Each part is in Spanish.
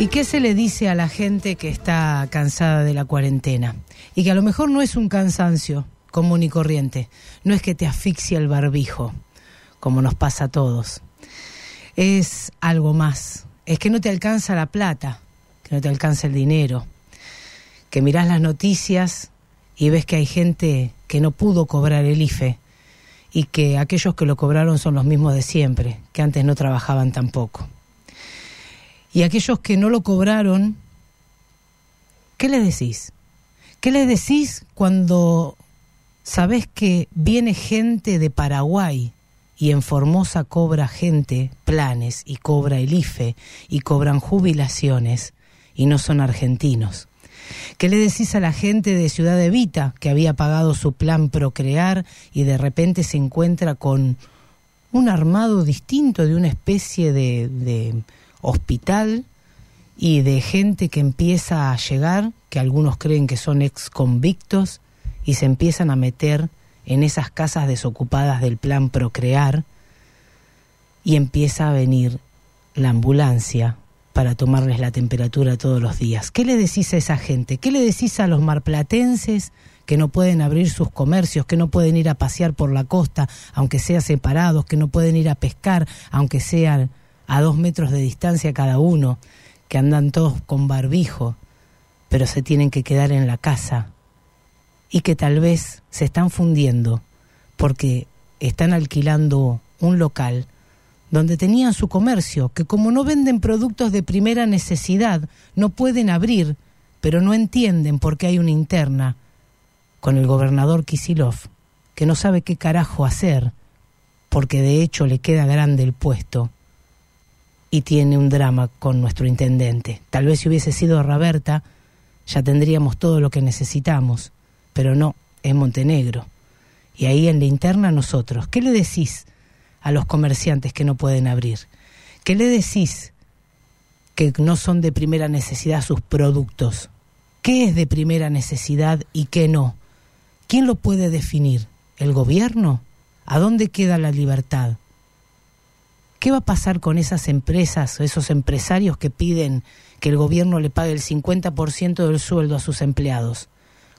¿Y qué se le dice a la gente que está cansada de la cuarentena? Y que a lo mejor no es un cansancio común y corriente, no es que te asfixia el barbijo, como nos pasa a todos. Es algo más, es que no te alcanza la plata, que no te alcanza el dinero, que mirás las noticias y ves que hay gente que no pudo cobrar el IFE y que aquellos que lo cobraron son los mismos de siempre, que antes no trabajaban tampoco. Y aquellos que no lo cobraron, ¿qué les decís? ¿Qué les decís cuando sabés que viene gente de Paraguay y en Formosa cobra gente planes y cobra el IFE y cobran jubilaciones y no son argentinos? ¿Qué le decís a la gente de Ciudad de Vita que había pagado su plan Procrear y de repente se encuentra con un armado distinto de una especie de hospital y de gente que empieza a llegar, que algunos creen que son ex convictos, y se empiezan a meter en esas casas desocupadas del plan Procrear, y empieza a venir la ambulancia para tomarles la temperatura todos los días. ¿Qué le decís a esa gente? ¿Qué le decís a los marplatenses que no pueden abrir sus comercios, que no pueden ir a pasear por la costa, aunque sean separados, que no pueden ir a pescar, aunque sean a dos metros de distancia cada uno, que andan todos con barbijo, pero se tienen que quedar en la casa. Y que tal vez se están fundiendo porque están alquilando un local donde tenían su comercio, que como no venden productos de primera necesidad, no pueden abrir, pero no entienden por qué hay una interna con el gobernador Kisilov, que no sabe qué carajo hacer, porque de hecho le queda grande el puesto y tiene un drama con nuestro intendente. Tal vez si hubiese sido Raberta, ya tendríamos todo lo que necesitamos, pero no, es Montenegro. Y ahí en la interna nosotros, ¿qué le decís a los comerciantes que no pueden abrir? ¿Qué le decís que no son de primera necesidad sus productos? ¿Qué es de primera necesidad y qué no? ¿Quién lo puede definir? ¿El gobierno? ¿A dónde queda la libertad? ¿Qué va a pasar con esas empresas, esos empresarios que piden que el gobierno le pague el 50% del sueldo a sus empleados?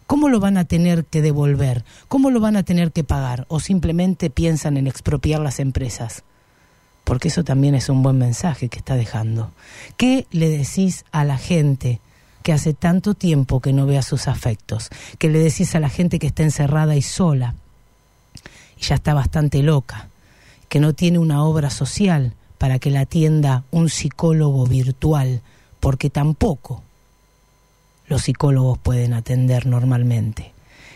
¿Cómo lo van a tener que devolver? ¿Cómo lo van a tener que pagar? ¿O simplemente piensan en expropiar las empresas? Porque eso también es un buen mensaje que está dejando. ¿Qué le decís a la gente que hace tanto tiempo que no ve a sus afectos? ¿Qué le decís a la gente que está encerrada y sola? Y ya está bastante loca que no tiene una obra social para que la atienda un psicólogo virtual, porque tampoco los psicólogos pueden atender normalmente.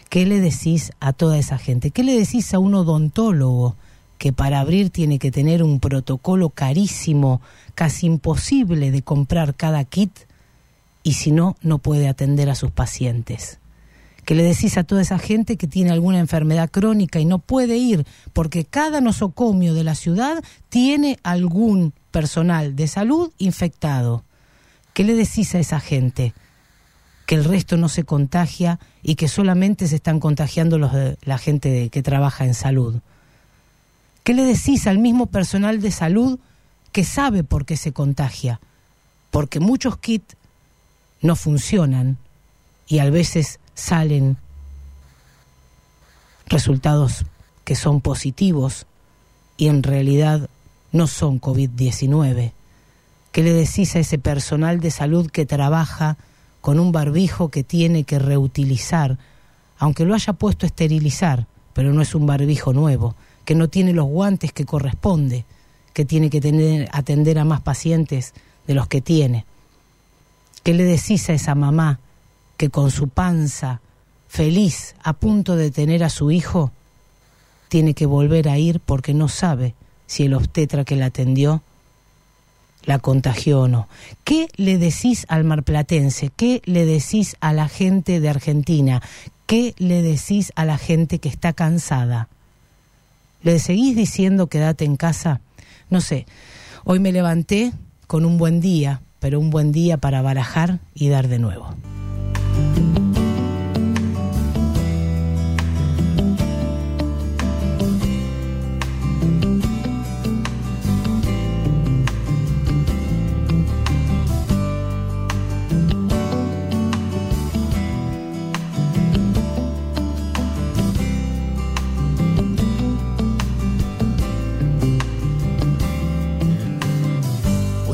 ¿Qué le decís a toda esa gente? ¿Qué le decís a un odontólogo que para abrir tiene que tener un protocolo carísimo, casi imposible de comprar cada kit y si no, no puede atender a sus pacientes? Que le decís a toda esa gente que tiene alguna enfermedad crónica y no puede ir porque cada nosocomio de la ciudad tiene algún personal de salud infectado. ¿Qué le decís a esa gente? Que el resto no se contagia y que solamente se están contagiando los de, la gente que trabaja en salud. ¿Qué le decís al mismo personal de salud que sabe por qué se contagia? Porque muchos kits no funcionan y a veces salen resultados que son positivos y en realidad no son COVID-19, ¿Qué le decís a ese personal de salud que trabaja con un barbijo que tiene que reutilizar, aunque lo haya puesto a esterilizar, pero no es un barbijo nuevo, que no tiene los guantes que corresponde, que tiene que tener, atender a más pacientes de los que tiene? ¿Qué le decís a esa mamá que con su panza, feliz, a punto de tener a su hijo, tiene que volver a ir porque no sabe si el obstetra que la atendió la contagió o no. ¿Qué le decís al marplatense? ¿Qué le decís a la gente de Argentina? ¿Qué le decís a la gente que está cansada? ¿Le seguís diciendo quédate en casa? No sé, hoy me levanté con un buen día, pero un buen día para barajar y dar de nuevo.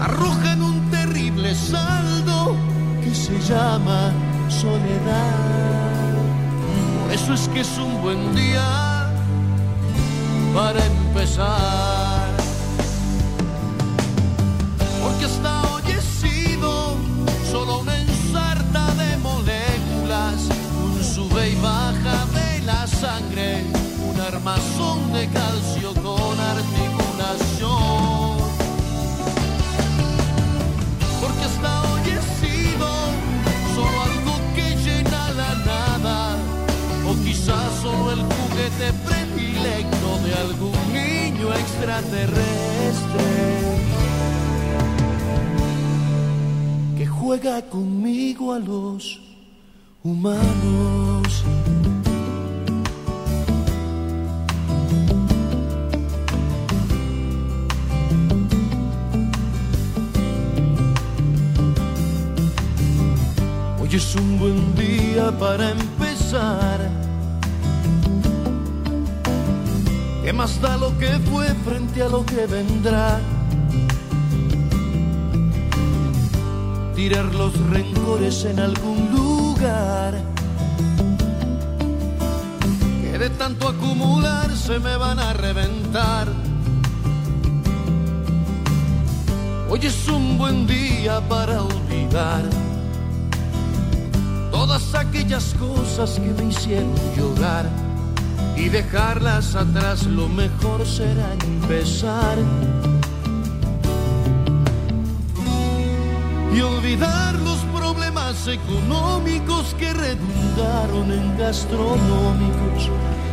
arrojan un terrible saldo que se llama soledad. Por eso es que es un buen día para empezar. Extraterrestre que juega conmigo a los humanos. Hoy es un buen día para empezar. ¿Qué más da lo que fue frente a lo que vendrá? Tirar los rencores en algún lugar. Que de tanto acumular se me van a reventar. Hoy es un buen día para olvidar todas aquellas cosas que me hicieron llorar y dejarlas atrás, lo mejor será empezar. Y olvidar los problemas económicos que redundaron en gastronómicos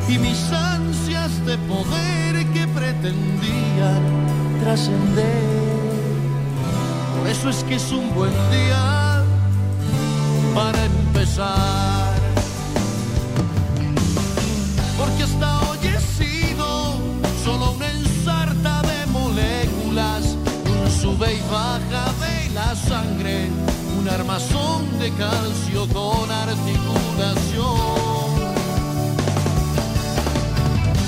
y mis ansias de poder que pretendían trascender. Por eso es que es un buen día para empezar. Armazón de calcio con articulación.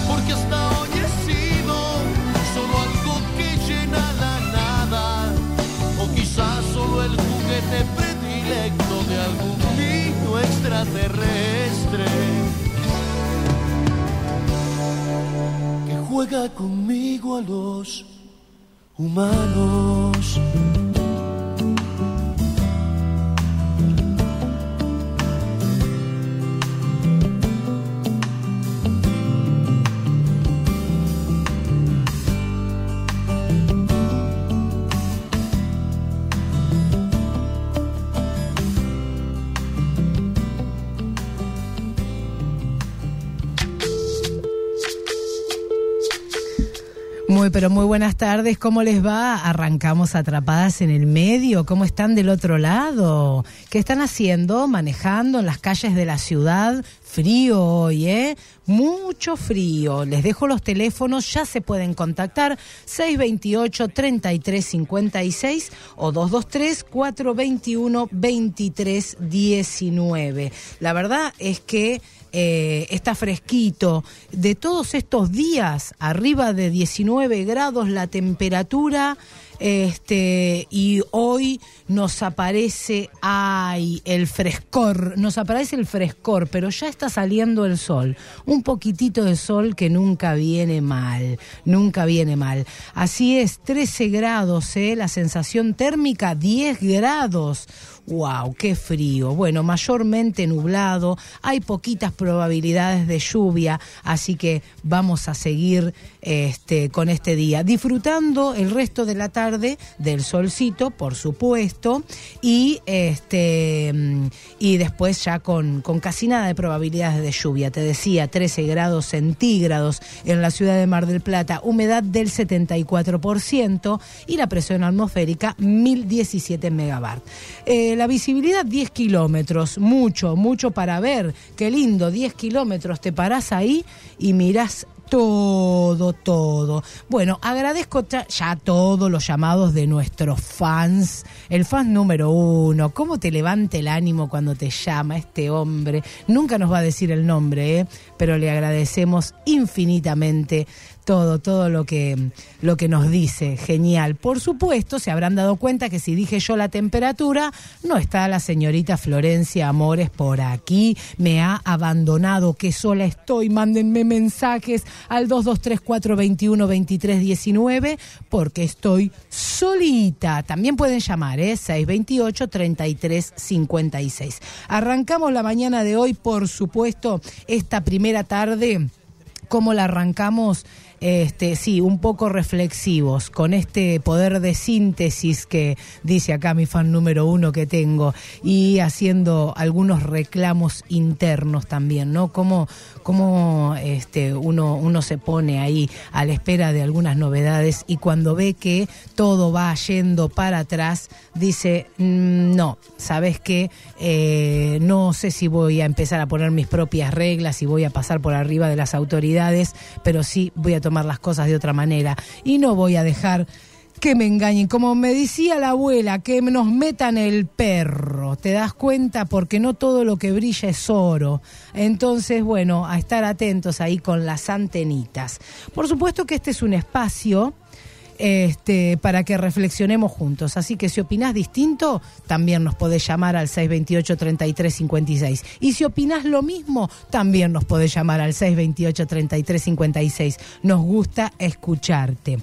Porque hasta hoy he sido solo algo que llena la nada, o quizás solo el juguete predilecto de algún niño extraterrestre. que Juega conmigo a los humanos. Pero muy buenas tardes. ¿Cómo les va? Arrancamos atrapadas en el medio. ¿Cómo están del otro lado? ¿Qué están haciendo? Manejando en las calles de la ciudad. Frío hoy, ¿eh? Mucho frío. Les dejo los teléfonos, ya se pueden contactar 628-3356 o 223-421-2319. La verdad es que eh, está fresquito. De todos estos días, arriba de 19 grados la temperatura, este, y hoy nos aparece, ay, el frescor, nos aparece el frescor, pero ya está saliendo el sol. Un poquitito de sol que nunca viene mal, nunca viene mal. Así es, 13 grados, ¿eh? la sensación térmica 10 grados ¡Wow! ¡Qué frío! Bueno, mayormente nublado, hay poquitas probabilidades de lluvia, así que vamos a seguir este, con este día, disfrutando el resto de la tarde del solcito, por supuesto, y, este, y después ya con, con casi nada de probabilidades de lluvia. Te decía, 13 grados centígrados en la ciudad de Mar del Plata, humedad del 74% y la presión atmosférica 1017 megabar. Eh, la visibilidad 10 kilómetros, mucho, mucho para ver. Qué lindo, 10 kilómetros, te parás ahí y mirás todo, todo. Bueno, agradezco ya todos los llamados de nuestros fans. El fan número uno, cómo te levanta el ánimo cuando te llama este hombre. Nunca nos va a decir el nombre, ¿eh? pero le agradecemos infinitamente todo, todo lo que, lo que nos dice. Genial. Por supuesto, se habrán dado cuenta que si dije yo la temperatura, no está la señorita Florencia Amores por aquí. Me ha abandonado, que sola estoy. Mándenme mensajes al 223-421-2319 porque estoy solita. También pueden llamar, ¿eh? 628-3356. Arrancamos la mañana de hoy, por supuesto, esta primera tarde. ¿Cómo la arrancamos? Este, sí, un poco reflexivos, con este poder de síntesis que dice acá mi fan número uno que tengo, y haciendo algunos reclamos internos también, ¿no? Cómo, cómo este, uno, uno se pone ahí a la espera de algunas novedades y cuando ve que todo va yendo para atrás, dice, mm, no, ¿sabes qué? Eh, no sé si voy a empezar a poner mis propias reglas y voy a pasar por arriba de las autoridades, pero sí voy a tomar las cosas de otra manera y no voy a dejar que me engañen. Como me decía la abuela, que nos metan el perro. ¿Te das cuenta? Porque no todo lo que brilla es oro. Entonces, bueno, a estar atentos ahí con las antenitas. Por supuesto que este es un espacio este, para que reflexionemos juntos. Así que si opinás distinto, también nos podés llamar al 628-3356. Y si opinás lo mismo, también nos podés llamar al 628-3356. Nos gusta escucharte.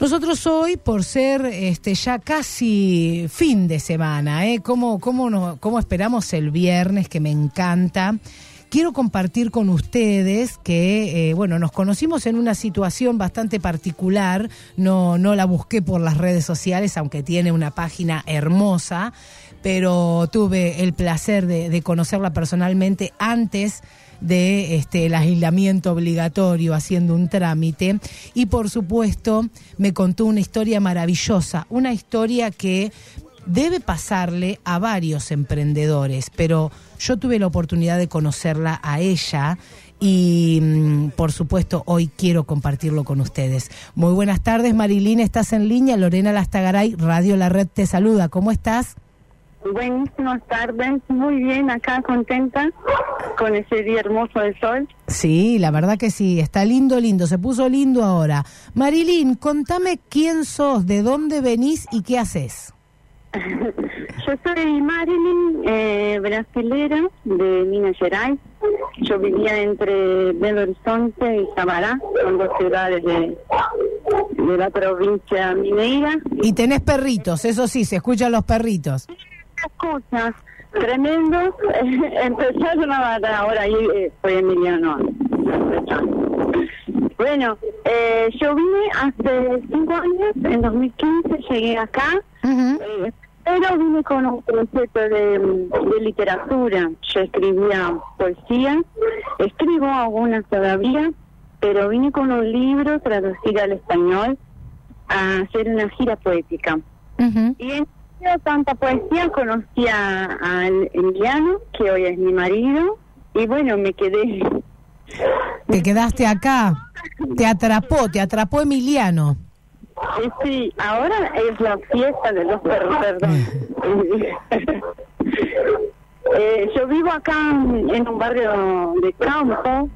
Nosotros hoy, por ser este, ya casi fin de semana, ¿eh? ¿Cómo, cómo, ¿Cómo esperamos el viernes? Que me encanta quiero compartir con ustedes que, eh, bueno, nos conocimos en una situación bastante particular, no, no la busqué por las redes sociales, aunque tiene una página hermosa, pero tuve el placer de, conocerla personalmente antes de este el aislamiento obligatorio haciendo un trámite y por supuesto me contó una historia maravillosa, una historia que debe pasarle a varios emprendedores, pero yo tuve la oportunidad de conocerla a ella y mm, por supuesto hoy quiero compartirlo con ustedes. Muy buenas tardes, Marilina, estás en línea, Lorena Lastagaray, Radio La Red te saluda, ¿cómo estás? Buenísimas tardes, muy bien, acá contenta con ese día hermoso del sol. Sí, la verdad que sí, está lindo, lindo, se puso lindo ahora. Marilyn, contame quién sos, de dónde venís y qué haces. Yo soy Marilyn, eh, brasilera de Minas Gerais. Yo vivía entre Belo Horizonte y Sabará, son dos ciudades de, de la provincia mineira. Y tenés perritos, eso sí, se escuchan los perritos. Cosas tremendos. Empezaron a matar, ahora ahí eh, fue Emiliano. Bueno, eh, yo vine hace cinco años, en 2015 llegué acá. Eh, pero vine con un concepto de, de literatura. Yo escribía poesía, escribo algunas todavía, pero vine con un libro traducido al español a hacer una gira poética. Y en tanta poesía conocí a, a Emiliano, que hoy es mi marido, y bueno, me quedé. Te quedaste acá, te atrapó, te atrapó Emiliano. Sí, sí, ahora es la fiesta de los perros, perdón. eh, yo vivo acá en un barrio de campo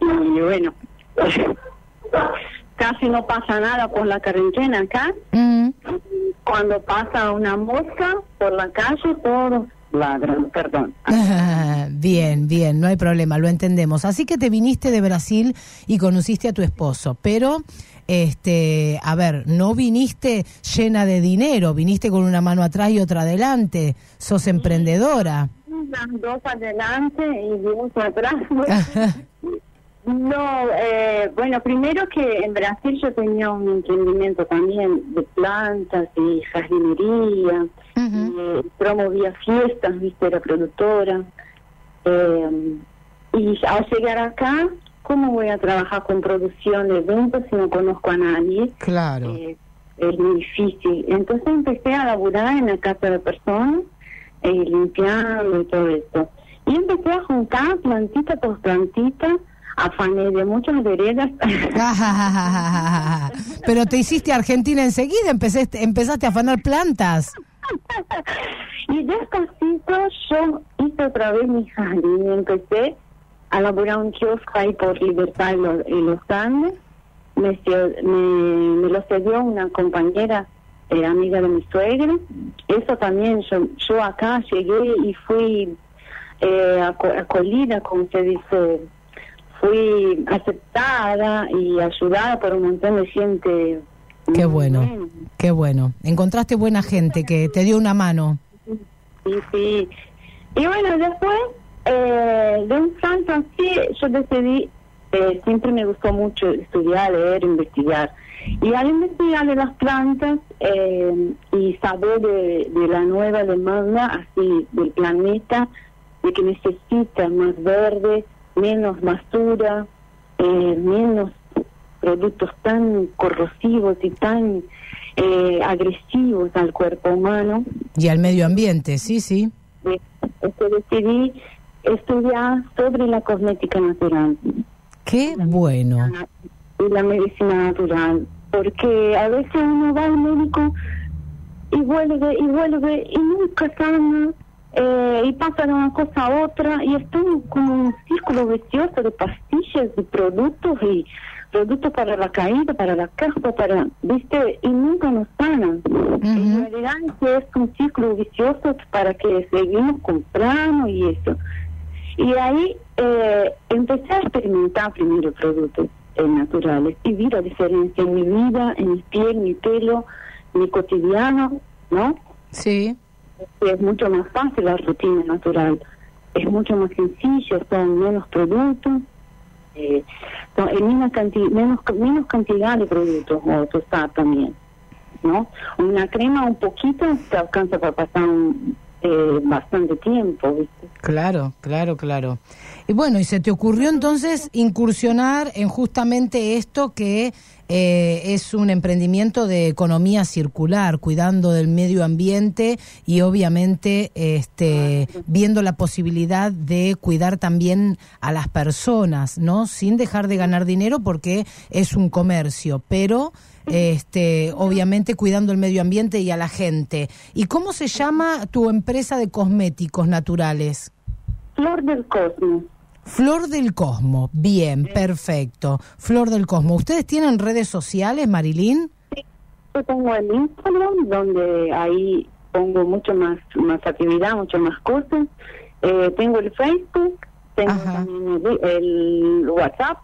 y bueno, casi no pasa nada por la cuarentena acá. Mm. Cuando pasa una mosca por la calle, todos ladran, perdón. bien, bien, no hay problema, lo entendemos. Así que te viniste de Brasil y conociste a tu esposo, pero este, a ver, no viniste llena de dinero, viniste con una mano atrás y otra adelante, sos emprendedora. Las dos adelante y dos atrás. no, eh, bueno, primero que en Brasil yo tenía un emprendimiento también de plantas y jardinería, eh, promovía fiestas, viste, era productora. Eh, y al llegar acá ¿cómo voy a trabajar con producción de eventos si no conozco a nadie? Claro. Eh, es muy difícil. Entonces empecé a laburar en la casa de personas, eh, limpiando y todo esto. Y empecé a juntar plantita por plantita, afané de muchas veredas. Pero te hiciste Argentina enseguida, empezaste, empezaste a afanar plantas. y despacito yo hice otra vez mi jardín y empecé a laburar un kiosco ahí por Libertad y los, Andes. Me, me, lo cedió una compañera eh, amiga de mi suegra. Eso también, yo, yo acá llegué y fui eh, acolida, como se dice, fui aceptada y ayudada por un montón de gente. Qué bueno, qué bueno. Encontraste buena gente que te dio una mano. Sí, sí. Y bueno, después eh, de un salto así, yo decidí, eh, siempre me gustó mucho estudiar, leer, investigar. Y al investigar de las plantas eh, y saber de, la nueva demanda así del planeta, de que necesita más verde, menos basura, eh, menos productos tan corrosivos y tan agresivos al cuerpo humano. Y al medio ambiente, sí, sí. Este, decidí estudiar sobre la cosmética natural. Qué bueno. Y la medicina natural, porque a veces uno va al médico y vuelve y vuelve y nunca sana eh, y pasa de una cosa a otra y es como un círculo vicioso de pastillas y productos y productos para la caída, para la caspa, para, viste, y nunca nos sanan. En realidad es un círculo vicioso para que seguimos comprando y eso. Y ahí eh, empecé a experimentar primero productos eh, naturales y vi la diferencia en mi vida, en mi piel, mi pelo, mi cotidiano, ¿no? Sí. Es mucho más fácil la rutina natural, es mucho más sencillo, son menos productos, eh, son en menos, menos, menos cantidad de productos o usar también, ¿no? Una crema un poquito te alcanza para pasar un, eh, bastante tiempo. Claro, claro, claro. Y bueno, y se te ocurrió entonces incursionar en justamente esto que eh, es un emprendimiento de economía circular, cuidando del medio ambiente y obviamente este, viendo la posibilidad de cuidar también a las personas, ¿no? Sin dejar de ganar dinero porque es un comercio, pero este, obviamente cuidando el medio ambiente y a la gente. ¿Y cómo se llama tu empresa de cosméticos naturales? Flor del. Flor del Cosmo, bien, perfecto. Flor del Cosmo. ¿Ustedes tienen redes sociales, Marilyn? Sí, yo tengo el Instagram, donde ahí pongo mucho más, más actividad, mucho más cosas. Eh, tengo el Facebook, tengo también el, el, WhatsApp.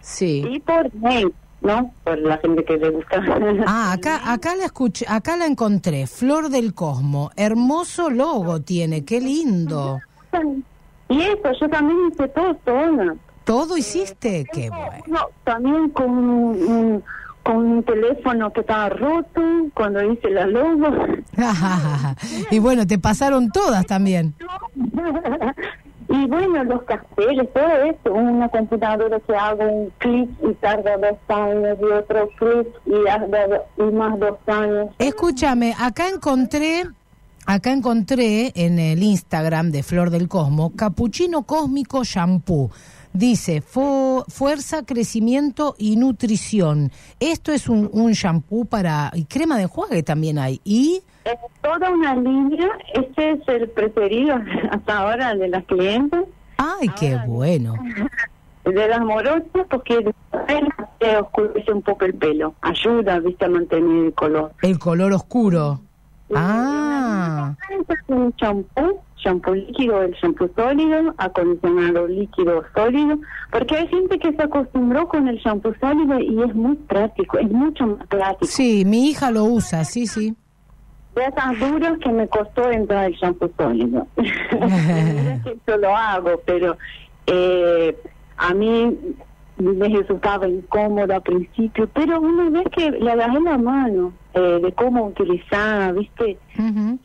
Sí. Y por mail, ¿no? Por la gente que le gusta. Ah, acá, acá la escuché, acá la encontré. Flor del Cosmo. Hermoso logo tiene, qué lindo. Y eso, yo también hice todo sola. ¿Todo hiciste? Qué bueno. No, también con un, con un teléfono que estaba roto cuando hice la logo. y bueno, te pasaron todas también. y bueno, los carteles, todo eso. Una computadora que hago un clic y tarda dos años y otro clic y, y más dos años. Escúchame, acá encontré Acá encontré en el Instagram de Flor del Cosmo, Capuchino Cósmico Shampoo. Dice, fuerza, crecimiento y nutrición. Esto es un, un shampoo para... Y crema de enjuague también hay. ¿Y...? Es toda una línea. Este es el preferido hasta ahora de las clientes. ¡Ay, qué bueno! De las morosas, porque se oscurece un poco el pelo. Ayuda, viste, a mantener el color. El color oscuro. Ah. Un champú, champú líquido, el champú sólido, acondicionado líquido sólido, porque hay gente que se acostumbró con el champú sólido y es muy práctico, es mucho más práctico. Sí, mi hija lo usa, sí, sí. De esas duras que me costó entrar el champú sólido. yo lo hago, pero eh, a mí me resultaba incómodo al principio, pero una vez que le agarré la mano eh, de cómo utilizar, ¿viste?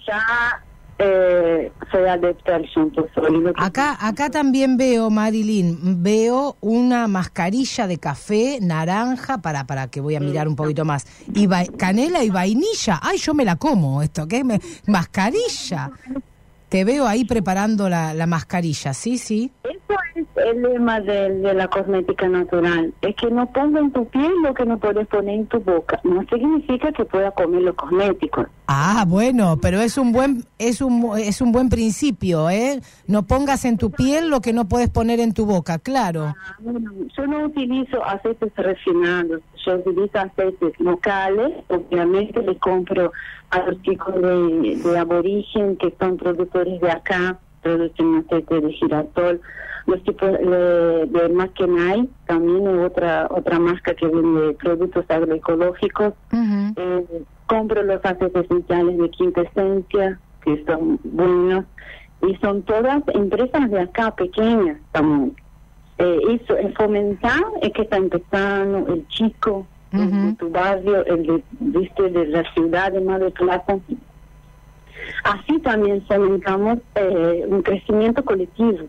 Ya eh, soy adepta al shampoo sólido. Acá, acá también veo, Marilyn, veo una mascarilla de café naranja, para, para que voy a mirar un poquito más, y canela y vainilla. Ay, yo me la como esto, ¿qué? Me, mascarilla. Te veo ahí preparando la, la mascarilla, ¿sí? Sí. Eso es el lema de, de, la cosmética natural. Es que no ponga en tu piel lo que no puedes poner en tu boca. No significa que pueda comer los cosméticos. Ah, bueno, pero es un buen es un es un buen principio, ¿eh? No pongas en tu piel lo que no puedes poner en tu boca, claro. Ah, bueno, yo no utilizo aceites refinados, yo utilizo aceites locales. Obviamente le compro a los chicos de, de aborigen que son productores de acá, producen aceite de girasol. Los tipos de, de Maquenay, también otra otra marca que vende productos agroecológicos. eh, compro los aceites esenciales de quinta esencia, que son buenos, y son todas empresas de acá, pequeñas también. Eh, eso, el fomentar es que está empezando el chico, de tu barrio, el de, ¿viste? de la ciudad de Mar del Plata. Así también fomentamos eh, un crecimiento colectivo.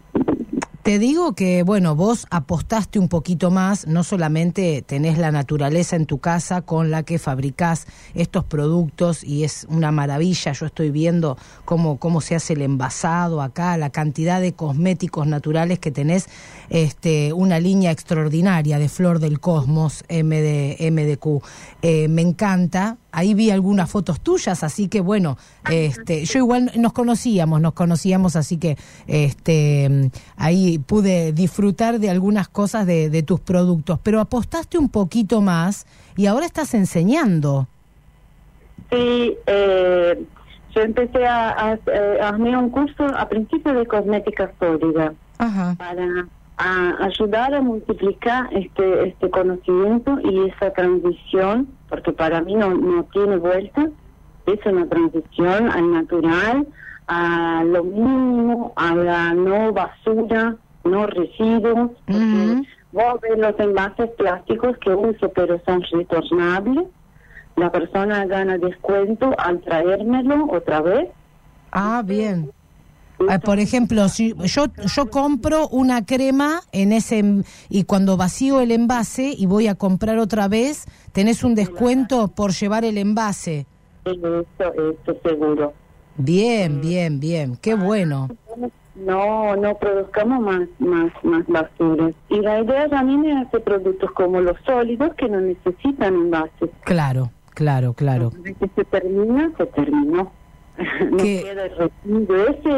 Te digo que, bueno, vos apostaste un poquito más, no solamente tenés la naturaleza en tu casa con la que fabricás estos productos y es una maravilla, yo estoy viendo cómo, cómo se hace el envasado acá, la cantidad de cosméticos naturales que tenés, este, una línea extraordinaria de Flor del Cosmos MD, MDQ. Eh, me encanta, ahí vi algunas fotos tuyas, así que bueno, este, yo igual nos conocíamos, nos conocíamos, así que este, ahí pude disfrutar de algunas cosas de, de tus productos, pero apostaste un poquito más y ahora estás enseñando. Sí, eh, yo empecé a, a, a, hacer un curso a principio de cosmética sólida Ajá. para a ayudar a multiplicar este este conocimiento y esa transición, porque para mí no, no tiene vuelta, es una transición al natural, a lo mínimo, a la no basura, no residuos. Uh -huh. Vos ves los envases plásticos que uso, pero son retornables. La persona gana descuento al traérmelo otra vez. Ah, bien. Por ejemplo, si yo yo compro una crema en ese y cuando vacío el envase y voy a comprar otra vez, tenés un descuento por llevar el envase. Eso, eso seguro. Bien, bien, bien. Qué bueno. No, no produzcamos más, más, más basuras. Y la idea también es hacer productos como los sólidos que no necesitan envases. Claro, claro, claro. Se termina, se terminó. no Que- queda el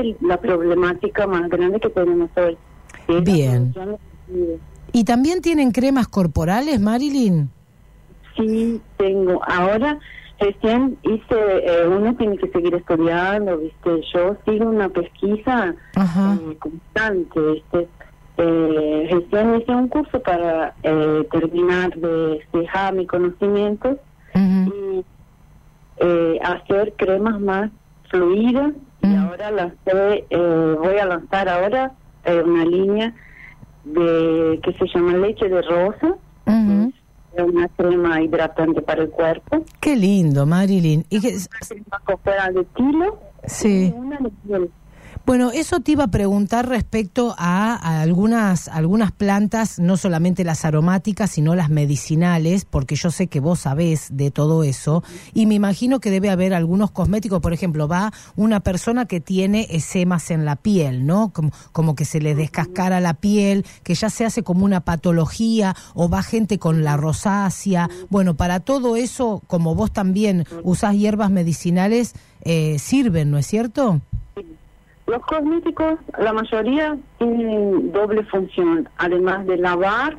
es la problemática más grande que tenemos hoy. es Bien. ¿Y también tienen cremas corporales, Marilyn? Sí, tengo. Ahora, recién hice, eh, uno tiene que seguir estudiando, ¿viste? Yo sigo una pesquisa eh, constante, ¿viste? Eh, recién hice un curso para eh, terminar de fijar mi conocimiento Ujú. y eh, hacer cremas más fluidas. Y Mm. ahora lancé, eh, voy a lanzar ahora eh, una línea de que se llama leche de rosa. Es una crema hidratante para el cuerpo. Qué lindo, Marilyn. Y que, Una crema de tilo sí. y una de miel. Bueno, eso te iba a preguntar respecto a, algunas, algunas plantas, no solamente las aromáticas, sino las medicinales, porque yo sé que vos sabés de todo eso, y me imagino que debe haber algunos cosméticos, por ejemplo, va una persona que tiene esemas en la piel, ¿no? Como, como que se le descascara la piel, que ya se hace como una patología, o va gente con la rosácea. Bueno, para todo eso, como vos también usás hierbas medicinales, eh, sirven, ¿no es cierto? Los cosméticos, la mayoría tienen doble función, además de lavar,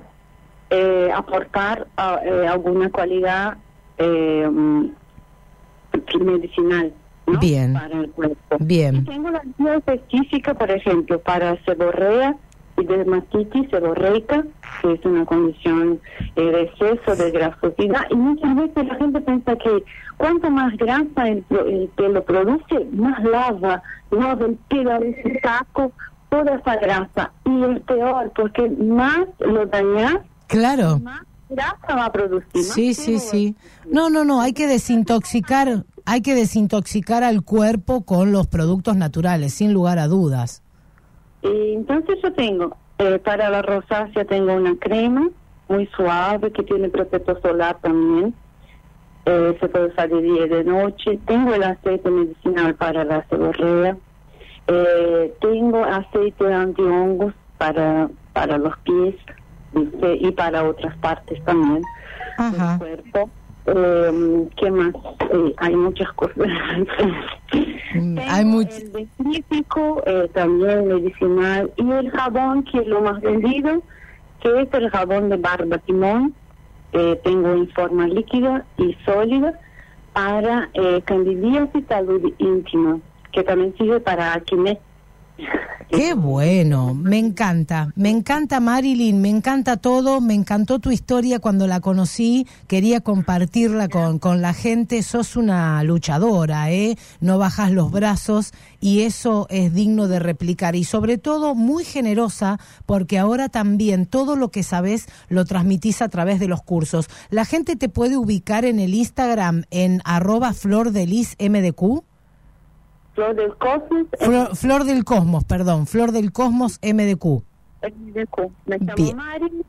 eh, aportar ah, eh, alguna cualidad eh, mm, medicinal ¿no? Bien. para el cuerpo. Bien. Y tengo la guía específica, por ejemplo, para seborrea dermatitis seborreica, que es una condición eh, de exceso de grasosidad. Y muchas veces la gente piensa que cuanto más grasa el, el pelo produce, más lava, lava el pelo, veces saco toda esa grasa. Y es peor, porque más lo dañas, Claro. más grasa va a producir. Sí, sí, sí. No, no, no, hay que desintoxicar, hay que desintoxicar al cuerpo con los productos naturales, sin lugar a dudas. Y entonces yo tengo, eh, para la rosácea tengo una crema muy suave que tiene protector solar también. Eh, se puede usar de día y de noche. Tengo el aceite medicinal para la seborrea. Eh, tengo aceite de antihongos para, para los pies ¿viste? y para otras partes también Ajá. del cuerpo. Eh, ¿Qué más? Eh, hay muchas cosas. Mm, Hay much- el dentífrico, eh, también medicinal, y el jabón, que es lo más vendido, que es el jabón de barba timón. Eh, tengo en forma líquida y sólida para eh, candidiasis y salud íntima, que también sirve para acné. Qué bueno, me encanta, me encanta Marilyn, me encanta todo, me encantó tu historia cuando la conocí, quería compartirla con, con la gente, sos una luchadora, ¿eh? No bajas los brazos y eso es digno de replicar y sobre todo muy generosa porque ahora también todo lo que sabes lo transmitís a través de los cursos. La gente te puede ubicar en el Instagram en arroba flordelismdq. Flor del cosmos, Flor, Flor del Cosmos, perdón, Flor del Cosmos MDQ. MDQ. Me llamo Bien. Mari,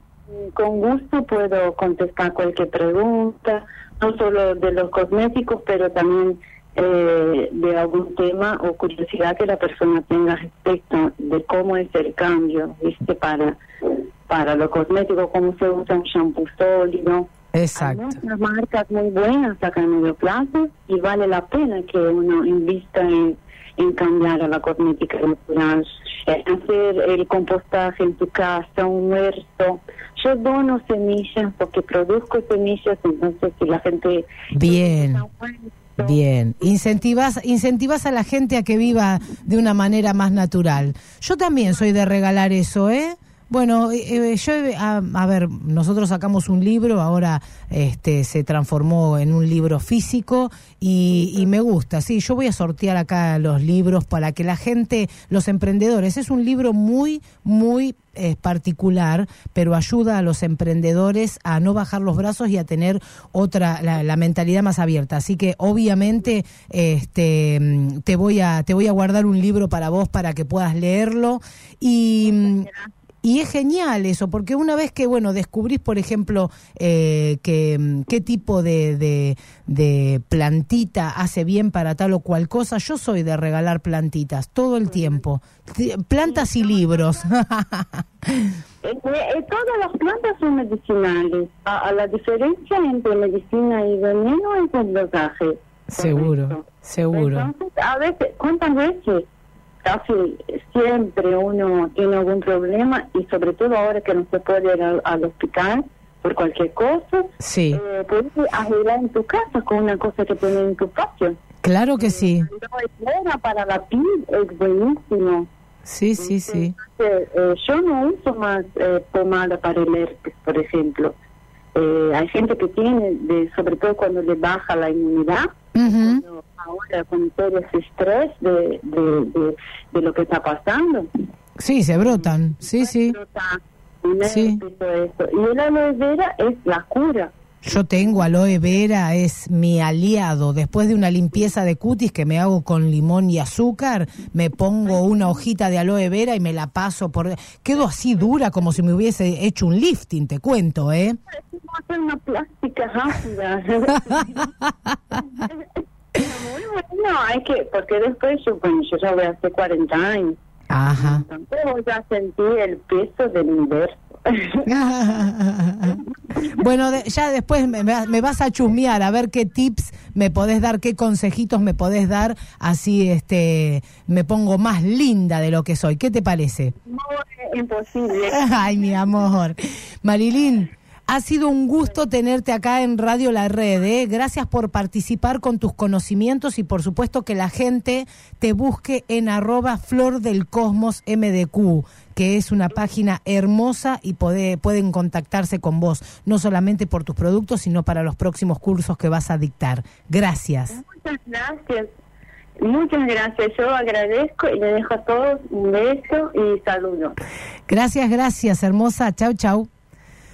con gusto puedo contestar cualquier pregunta, no solo de los cosméticos, pero también eh, de algún tema o curiosidad que la persona tenga respecto de cómo es el cambio, ¿viste? Para, para lo cosmético, cómo se usa un shampoo sólido. Exacto. Hay muchas marcas muy buenas acá en medio plazo y vale la pena que uno invista en, en cambiar a la cosmética natural, hacer el compostaje en tu casa, un huerto. Yo dono semillas porque produzco semillas, entonces si la gente... Bien. Bien, incentivas, incentivas a la gente a que viva de una manera más natural. Yo también soy de regalar eso, ¿eh? Bueno, eh, eh, yo, eh, a, a ver, nosotros sacamos un libro, ahora este, se transformó en un libro físico y, y me gusta, sí, yo voy a sortear acá los libros para que la gente, los emprendedores, es un libro muy, muy eh, particular, pero ayuda a los emprendedores a no bajar los brazos y a tener otra la, la mentalidad más abierta. Así que obviamente este te voy a te voy a guardar un libro para vos para que puedas leerlo y mm, y es genial eso, porque una vez que, bueno, descubrís, por ejemplo, eh, que, mm, qué tipo de, de, de plantita hace bien para tal o cual cosa, yo soy de regalar plantitas todo el tiempo. Plantas y libros. Eh, eh, todas las plantas son medicinales. A, a la diferencia entre medicina y veneno es el dosaje. seguro, Correcto. seguro. Entonces, a veces, ¿cuántas veces? Casi siempre uno tiene algún problema y sobre todo ahora que no se puede ir al, al hospital por cualquier cosa, Sí, eh, puedes arreglar en tu casa con una cosa que pones en tu patio. claro que sí. Lo espera para la piel es buenísimo. Sí, sí, sí. Entonces, eh, yo no uso más eh, pomada para el herpes, por ejemplo. Eh, hay gente que tiene, de, sobre todo cuando le baja la inmunidad, Ujú. cuando ahora con todo ese estrés de, de, de, de lo que está pasando. Sí, se brotan. Sí, sí. Brota Sí. Y el aloe vera es la cura. Yo tengo aloe vera, es mi aliado. Después de una limpieza de cutis que me hago con limón y azúcar, me pongo una hojita de aloe vera y me la paso por... Quedo así dura como si me hubiese hecho un lifting, te cuento, ¿eh? Es una plástica. Muy bueno, hay que, porque después yo, bueno, yo ya voy a hacer 40 años. Ajá. Entonces voy a sentir el peso del universo. bueno, de- ya después me, me- vas a chusmear a ver qué tips me podés dar, qué consejitos me podés dar, así este me pongo más linda de lo que soy. ¿Qué te parece? No es imposible. Ay, mi amor. Marilyn, ha sido un gusto tenerte acá en Radio La Red. ¿eh? Gracias por participar con tus conocimientos y por supuesto que la gente te busque en arroba Flor del Cosmos MDQ, que es una página hermosa y puede, pueden contactarse con vos, no solamente por tus productos, sino para los próximos cursos que vas a dictar. Gracias. Muchas gracias. Muchas gracias. Yo agradezco y le dejo a todos un beso y saludo. Gracias, gracias, hermosa. Chau, chau.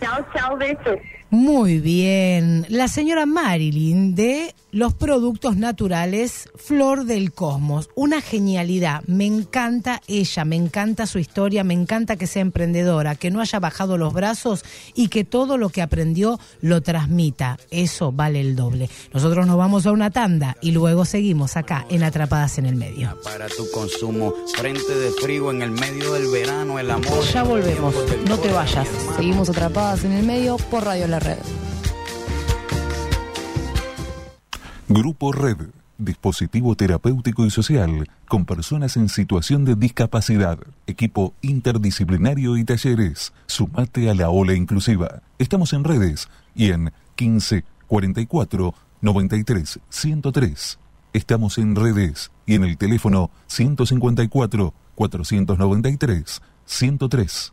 Chao, chao, besos. Muy bien. La señora Marilyn de los productos naturales Flor del Cosmos. Una genialidad. Me encanta ella, me encanta su historia, me encanta que sea emprendedora, que no haya bajado los brazos y que todo lo que aprendió lo transmita. Eso vale el doble. Nosotros nos vamos a una tanda y luego seguimos acá en Atrapadas en el Medio. Para tu consumo, frente de frío en el medio del verano, el amor. Ya volvemos. No te vayas. Seguimos atrapadas en el medio por Radio La Red. Grupo Red, dispositivo terapéutico y social con personas en situación de discapacidad, equipo interdisciplinario y talleres. Sumate a la ola inclusiva. Estamos en redes y en 15 44 93 103. Estamos en redes y en el teléfono 154 493 103.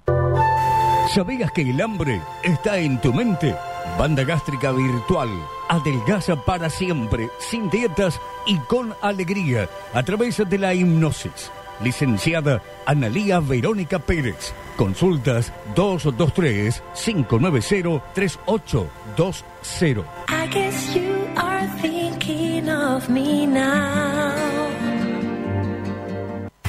¿Sabías que el hambre está en tu mente? Banda gástrica virtual. Adelgaza para siempre, sin dietas y con alegría, a través de la hipnosis. Licenciada Analía Verónica Pérez. Consultas 223-590-3820. I guess you are thinking of me.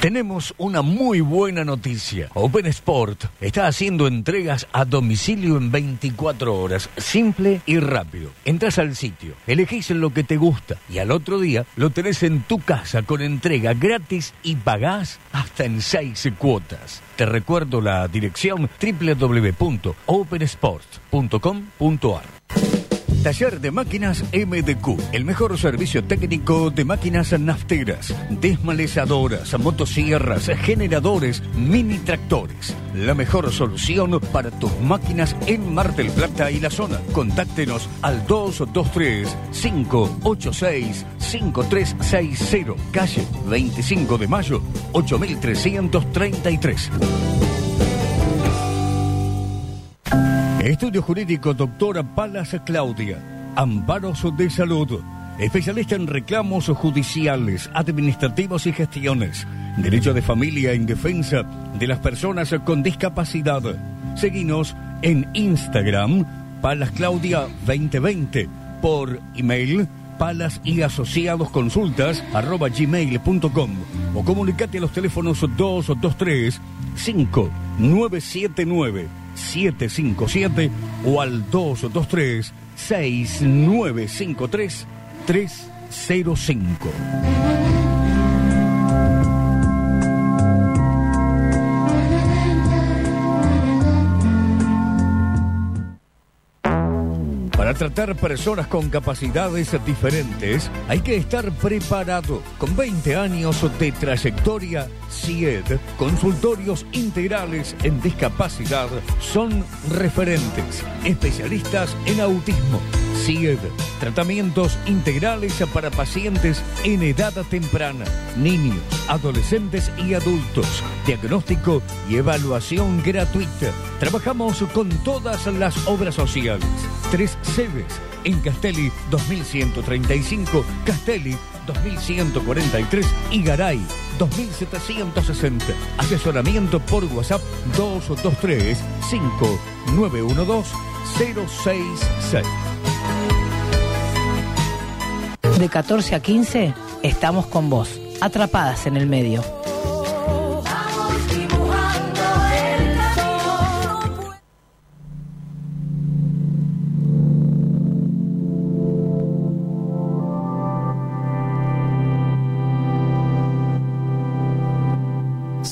Tenemos una muy buena noticia. Open Sport está haciendo entregas a domicilio en 24 horas, simple y rápido. Entras al sitio, elegís lo que te gusta y al otro día lo tenés en tu casa con entrega gratis y pagás hasta en 6 cuotas. Te recuerdo la dirección www.opensport.com.ar. Taller de Máquinas MDQ, el mejor servicio técnico de máquinas nafteras, desmalezadoras, motosierras, generadores, mini tractores. La mejor solución para tus máquinas en Mar del Plata y la zona. Contáctenos al 223-586-5360, calle 25 de mayo, 8333. Estudio Jurídico Doctora Palas Claudia. Amparos de Salud. Especialista en reclamos judiciales, administrativos y gestiones. Derecho de familia en defensa de las personas con discapacidad. Seguinos en Instagram, Palas Claudia 2020. Por email, palas y asociados consultas arroba gmail.com o comunicate a los teléfonos 223 5979 757 o al 223 6953 305. Tratar personas con capacidades diferentes hay que estar preparado. Con 20 años de trayectoria, CIED, consultorios integrales en discapacidad, son referentes, especialistas en autismo. CIED, tratamientos integrales para pacientes en edad temprana, niños, adolescentes y adultos, diagnóstico y evaluación gratuita. Trabajamos con todas las obras sociales. Tres sedes en Castelli 2135, Castelli 2143 y Garay 2760. Asesoramiento por WhatsApp 223 5912 066. De 14 a 15 estamos con vos, atrapadas en el medio.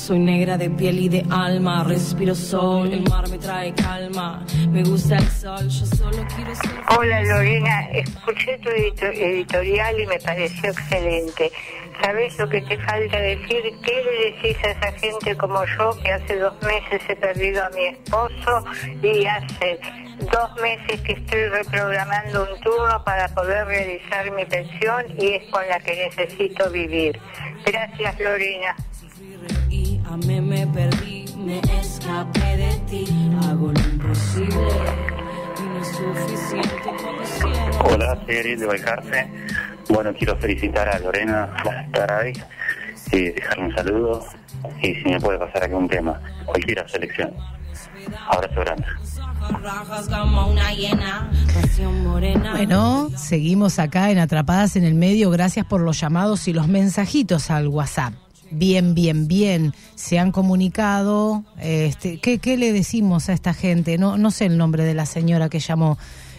Soy negra de piel y de alma, respiro sol, el mar me trae calma, me gusta el sol, yo solo quiero ser... Hola Lorena, escuché tu edito- editorial y me pareció excelente. ¿Sabes lo que te falta decir? ¿Qué le decís a esa gente como yo que hace dos meses he perdido a mi esposo y hace dos meses que estoy reprogramando un turno para poder realizar mi pensión y es con la que necesito vivir? Gracias Lorena. Amé, me perdí, me escapé de ti, hago lo imposible y no es suficiente cuando. Hola, soy Ariel de Balcarce. Bueno, quiero felicitar a Lorena Garay y dejarle un saludo. Y si me puede pasar aquí un tema, cualquiera selección. Abrazo grande. Bueno, seguimos acá en Atrapadas en el Medio. Gracias por los llamados y los mensajitos al WhatsApp. Bien, bien, bien. Se han comunicado. Este, ¿qué, qué le decimos a esta gente? No, no sé el nombre de la señora que llamó.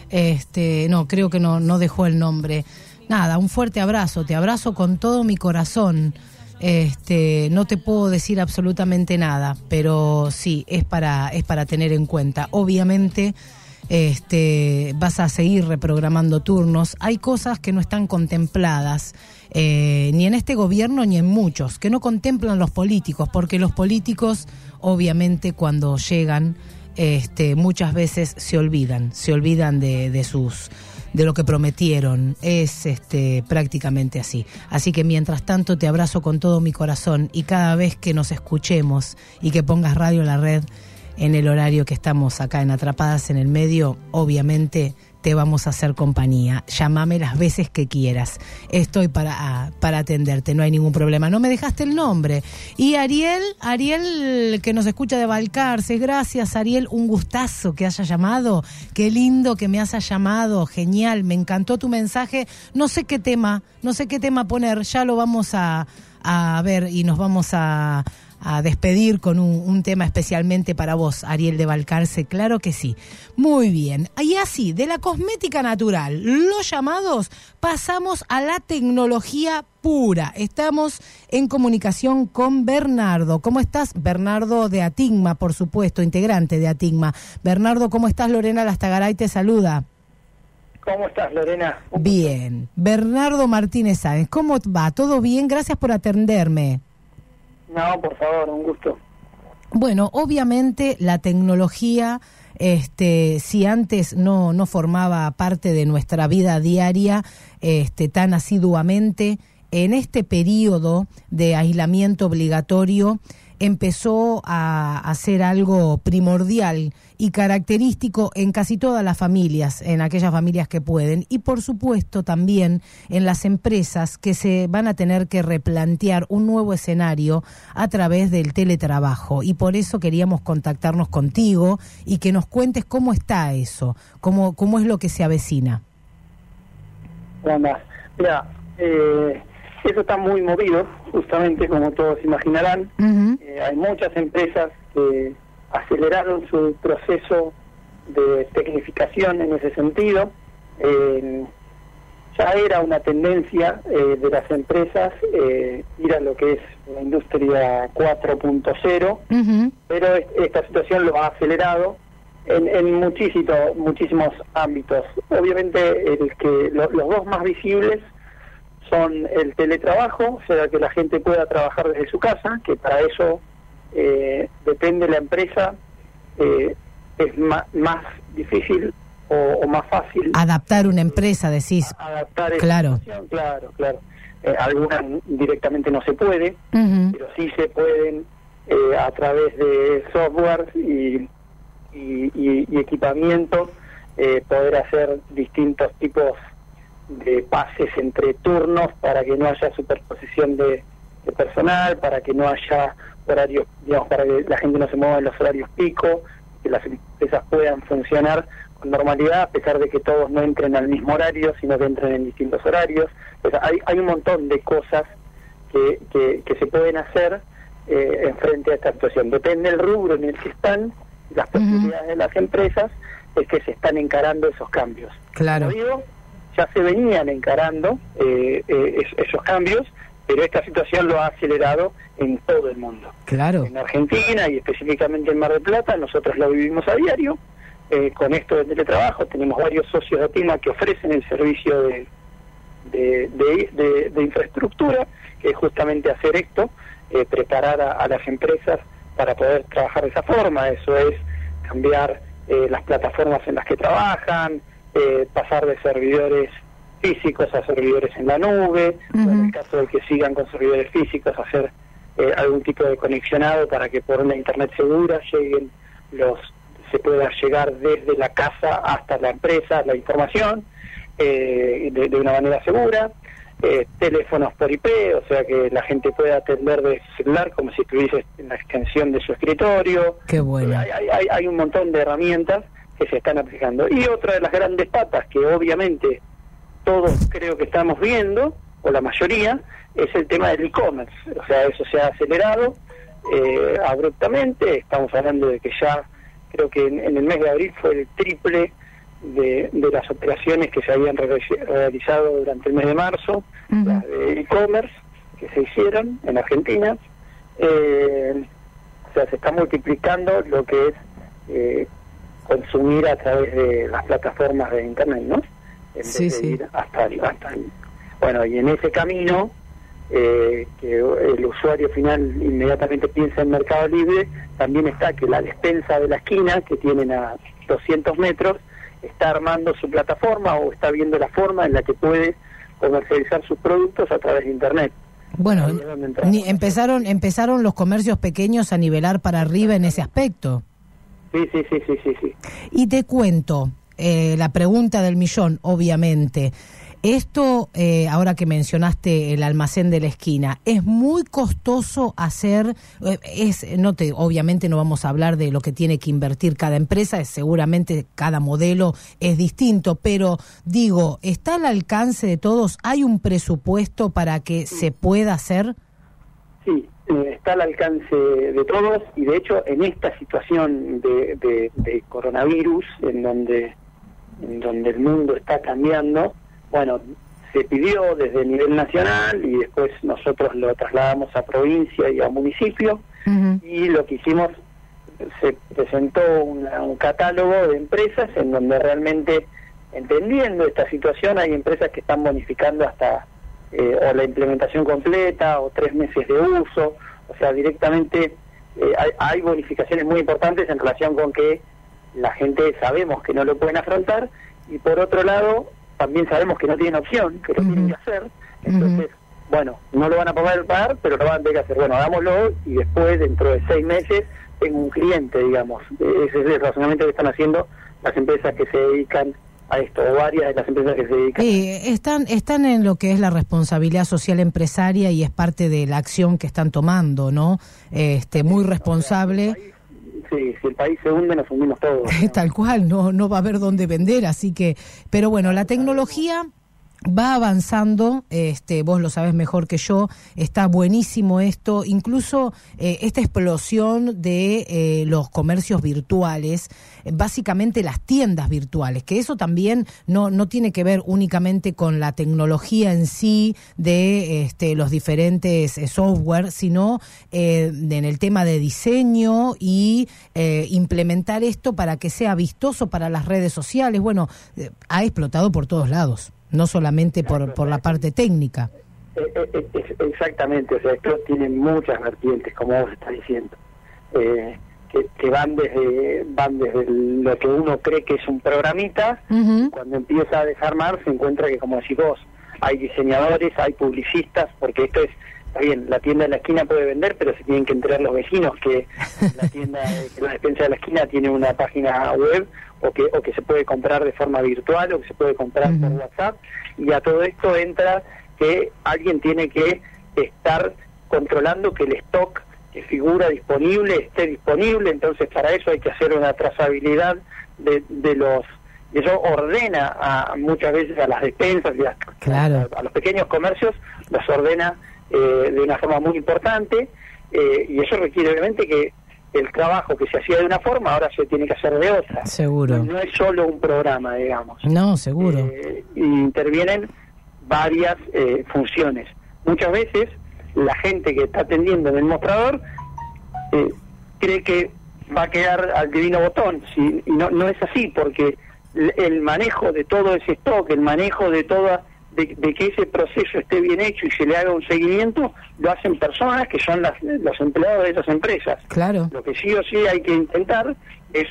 Este, no, creo que no, no dejó el nombre. Nada, un fuerte abrazo. Te abrazo con todo mi corazón. Este, no te puedo decir absolutamente nada, pero sí, es para, es para tener en cuenta. Obviamente, este, vas a seguir reprogramando turnos. Hay cosas que no están contempladas, eh, ni en este gobierno ni en muchos, que no contemplan los políticos, porque los políticos, obviamente, cuando llegan, este, muchas veces se olvidan, se olvidan de, de sus de lo que prometieron. Es este, prácticamente así. Así que mientras tanto te abrazo con todo mi corazón y cada vez que nos escuchemos y que pongas radio a la red en el horario que estamos acá en Atrapadas en el Medio, obviamente te vamos a hacer compañía. Llámame las veces que quieras. Estoy para, ah, para atenderte, no hay ningún problema. No me dejaste el nombre. Y Ariel, Ariel que nos escucha de Balcarce, gracias Ariel, un gustazo que haya llamado. Qué lindo que me hayas llamado, genial, me encantó tu mensaje. No sé qué tema, no sé qué tema poner, ya lo vamos a, a ver y nos vamos a a despedir con un, un, tema especialmente para vos, Ariel de Balcarce. Claro que sí. Muy bien. Y así, de la cosmética natural, los llamados, pasamos a la tecnología pura. Estamos en comunicación con Bernardo. ¿Cómo estás? Bernardo de Atigma, por supuesto, integrante de Atigma. Bernardo, ¿cómo estás? Lorena Lastagaray te saluda. ¿Cómo estás, Lorena? Bien. Bernardo Martínez Sáenz, ¿cómo va? ¿Todo bien? Gracias por atenderme. No, por favor, un gusto. Bueno, obviamente la tecnología, este, si antes no, no formaba parte de nuestra vida diaria este, tan asiduamente, en este periodo de aislamiento obligatorio, empezó a, a ser algo primordial y característico en casi todas las familias, en aquellas familias que pueden, y por supuesto también en las empresas que se van a tener que replantear un nuevo escenario a través del teletrabajo. Y por eso queríamos contactarnos contigo y que nos cuentes cómo está eso, cómo, cómo es lo que se avecina. Mira, eh, eso está muy movido, justamente como todos imaginarán. Eh, hay muchas empresas que aceleraron su proceso de tecnificación en ese sentido. Eh, ya era una tendencia eh, de las empresas eh, ir a lo que es la industria 4.0, pero es- esta situación lo ha acelerado en, en muchísimo, muchísimos ámbitos. Obviamente el que lo- los dos más visibles son el teletrabajo, o sea, que la gente pueda trabajar desde su casa, que para eso eh, depende la empresa, eh, es más difícil o, o más fácil Adaptar una empresa, decís. adaptar Claro. situación, claro, claro. Eh, algunas directamente no se puede, pero sí se pueden eh, a través de software y, y, y- y equipamiento eh, poder hacer distintos tipos de pases entre turnos para que no haya superposición de, de personal, para que no haya horarios, digamos, para que la gente no se mueva en los horarios pico, que las empresas puedan funcionar con normalidad, a pesar de que todos no entren al mismo horario, sino que entren en distintos horarios. O sea, hay, hay un montón de cosas que, que, que se pueden hacer eh, en frente a esta situación. Depende del rubro en el que están, las posibilidades de las empresas, es que se están encarando esos cambios. Claro. Digo, ya se venían encarando eh, eh, es- esos cambios, pero esta situación lo ha acelerado en todo el mundo. Claro. En Argentina y específicamente en Mar del Plata, nosotros lo vivimos a diario. eh, con esto del teletrabajo, tenemos varios socios de ATIMA que ofrecen el servicio de, de, de- de- de infraestructura, que es justamente hacer esto, eh, preparar a, a las empresas para poder trabajar de esa forma. Eso es cambiar eh, las plataformas en las que trabajan, eh, pasar de servidores físicos a servidores en la nube, o en el caso de que sigan con servidores físicos, hacer eh, algún tipo de conexionado para que por una internet segura lleguen los se pueda llegar desde la casa hasta la empresa la información eh, de, de una manera segura eh, teléfonos por IP, o sea que la gente pueda atender de celular como si estuviese en la extensión de su escritorio. Qué bueno. Hay- hay- hay un montón de herramientas que se están aplicando. Y otra de las grandes patas que obviamente todos creo que estamos viendo, o la mayoría, es el tema del e-commerce. O sea, eso se ha acelerado eh, abruptamente. Estamos hablando de que ya, creo que en, en el mes de abril fue el triple de, de las operaciones que se habían reali- realizado durante el mes de marzo, las de e-commerce que se hicieron en Argentina. Eh, o sea, se está multiplicando lo que es eh, consumir a través de las plataformas de Internet, ¿no? En vez Sí, de sí. ir hasta, el- hasta el- Bueno, y en ese camino, eh, que el usuario final inmediatamente piensa en Mercado Libre, también está que la despensa de la esquina, que tienen a 200 metros, está armando su plataforma o está viendo la forma en la que puede comercializar sus productos a través de Internet. Bueno, ni- empezaron, empezaron los comercios pequeños a nivelar para arriba en ese aspecto. Sí, sí, sí, sí, sí, sí. Y te cuento, eh, la pregunta del millón, obviamente. Esto, eh, ahora que mencionaste el almacén de la esquina, es muy costoso hacer, eh, es, no te, obviamente no vamos a hablar de lo que tiene que invertir cada empresa, es, seguramente cada modelo es distinto, pero digo, ¿está al alcance de todos? ¿Hay un presupuesto para que se pueda hacer? Sí, está al alcance de todos y de hecho en esta situación de, de- de coronavirus, en donde, en donde el mundo está cambiando, bueno, se pidió desde el nivel nacional y después nosotros lo trasladamos a provincia y a municipio y lo que hicimos, se presentó una- un catálogo de empresas en donde realmente, entendiendo esta situación, hay empresas que están bonificando hasta eh, o la implementación completa o tres meses de uso, o sea, directamente eh, hay, hay bonificaciones muy importantes en relación con que la gente sabemos que no lo pueden afrontar y por otro lado también sabemos que no tienen opción, que lo tienen que hacer, entonces bueno, no lo van a poder pagar, pero lo van a tener que hacer. Bueno, hagámoslo y después, dentro de seis meses, tengo un cliente, digamos. Ese es el razonamiento que están haciendo las empresas que se dedican a esto, o varias de las empresas que se dedican. Están, están en lo que es la responsabilidad social empresaria y es parte de la acción que están tomando, ¿no? Este, muy responsable. Sí, si el país se hunde, nos hundimos todos. Tal cual, no, no va a haber dónde vender, así que, pero bueno, la tecnología va avanzando, este, vos lo sabes mejor que yo, está buenísimo esto, incluso eh, esta explosión de eh, los comercios virtuales, básicamente las tiendas virtuales, que eso también no, no tiene que ver únicamente con la tecnología en sí de este, los diferentes eh, software, sino eh, en el tema de diseño y implementar esto para que sea vistoso para las redes sociales. Bueno, ha explotado por todos lados no solamente por, por la parte técnica. Eh, eh, eh, exactamente, o sea, esto tiene muchas vertientes, como vos estás diciendo, eh, que, que van desde van desde lo que uno cree que es un programita, cuando empieza a desarmar se encuentra que, como decís vos, hay diseñadores, hay publicistas, porque esto es, está bien, la tienda de la esquina puede vender, pero se tienen que enterar los vecinos que la tienda, que la despensa de la esquina tiene una página web o que, o que se puede comprar de forma virtual o que se puede comprar por WhatsApp y a todo esto entra que alguien tiene que estar controlando que el stock que figura disponible esté disponible, entonces para eso hay que hacer una trazabilidad de, de los eso ordena a, muchas veces a las despensas y a, Claro. a los pequeños comercios, los ordena eh, de una forma muy importante eh, y eso requiere obviamente que el trabajo que se hacía de una forma ahora se tiene que hacer de otra. Seguro. No es solo un programa, digamos. No, seguro. Eh, intervienen varias eh, funciones. Muchas veces la gente que está atendiendo en el mostrador eh, cree que va a quedar al divino botón, sí, y no, no es así, porque el- el manejo de todo ese stock, el manejo de toda de, de que ese proceso esté bien hecho y se le haga un seguimiento, lo hacen personas que son las, los empleados de esas empresas. Claro. Lo que sí o sí hay que intentar es,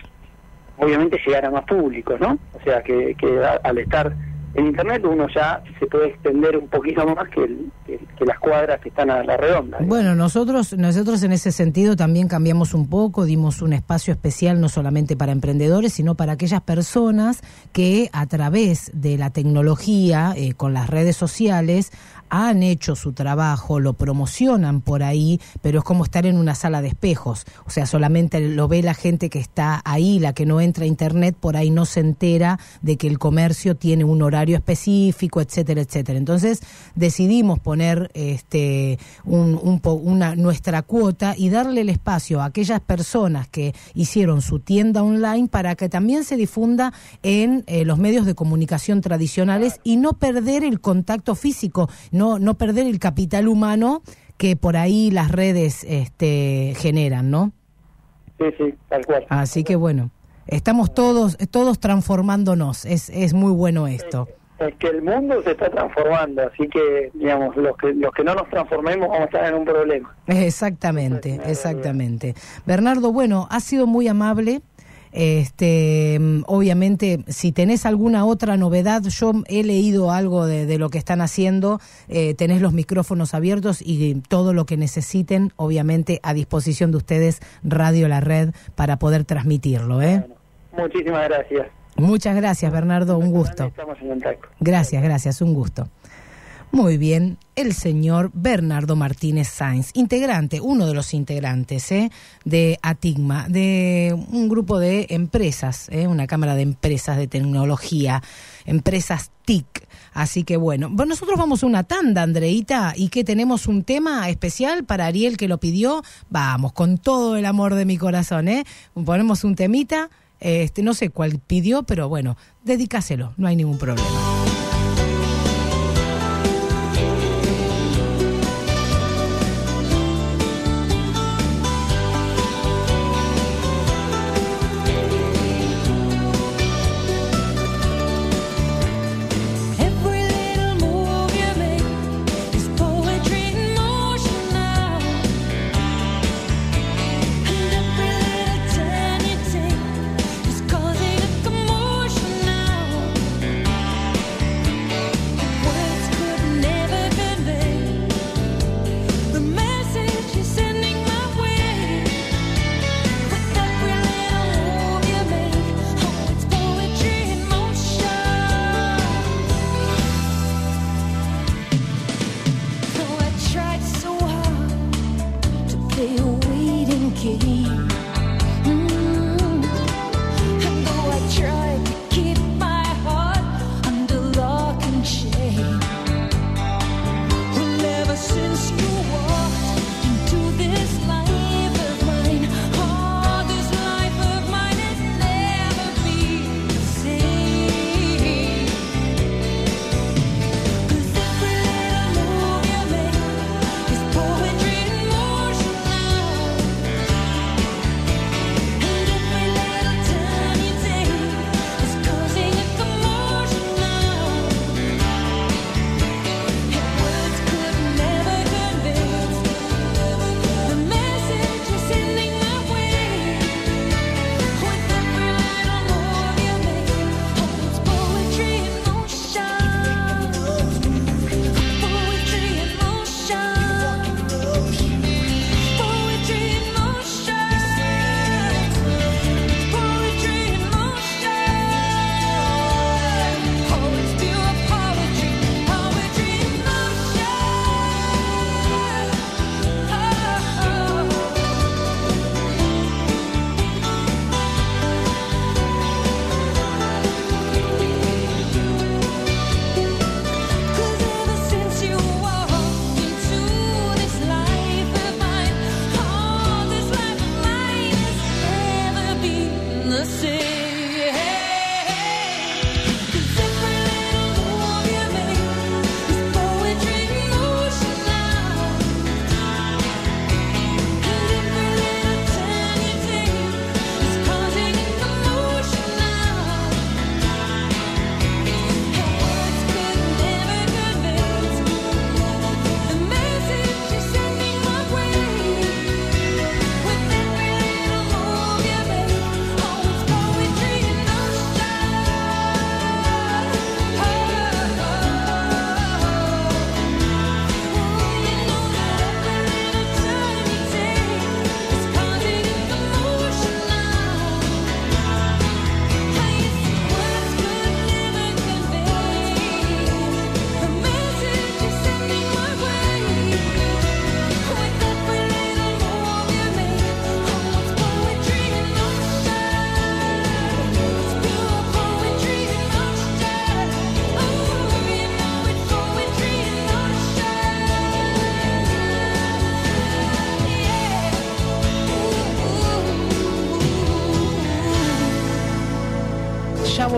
obviamente, llegar a más público, ¿no? O sea, que, que a- al estar en Internet uno ya se puede extender un poquito más que, el- que- que las cuadras que están a la redonda. Bueno, nosotros, nosotros en ese sentido también cambiamos un poco, dimos un espacio especial no solamente para emprendedores, sino para aquellas personas que a través de la tecnología, eh, con las redes sociales, han hecho su trabajo, lo promocionan por ahí, pero es como estar en una sala de espejos. O sea, solamente lo ve la gente que está ahí, la que no entra a internet, por ahí no se entera de que el comercio tiene un horario específico, etcétera, etcétera. Entonces decidimos poner este un, un una nuestra cuota y darle el espacio a aquellas personas que hicieron su tienda online para que también se difunda en eh, los medios de comunicación tradicionales y no perder el contacto físico, no no perder el capital humano que por ahí las redes este generan, ¿no? Sí, sí, tal cual. Así que bueno, estamos todos todos transformándonos, es es muy bueno esto. Es que el mundo se está transformando, así que, digamos, los que, los que no nos transformemos vamos a estar en un problema. Exactamente, exactamente. Bernardo, bueno, ha sido muy amable. Este, obviamente, si tenés alguna otra novedad, yo he leído algo de, de lo que están haciendo, eh, tenés los micrófonos abiertos y todo lo que necesiten, obviamente, a disposición de ustedes, Radio La Red, para poder transmitirlo. ¿eh? Muchísimas gracias. Muchas gracias, Bernardo, un gusto. Estamos en contacto. Gracias, gracias, un gusto. Muy bien, el señor Bernardo Martínez Sainz, integrante, uno de los integrantes ¿eh? de Atigma, de un grupo de empresas, ¿eh? una cámara de empresas de tecnología, empresas TIC. Así que bueno, bueno, nosotros vamos a una tanda, Andreita, y que tenemos un tema especial para Ariel que lo pidió. Vamos, con todo el amor de mi corazón, ¿eh? Ponemos un temita, este, no sé cuál pidió, pero bueno, dedícaselo, no hay ningún problema.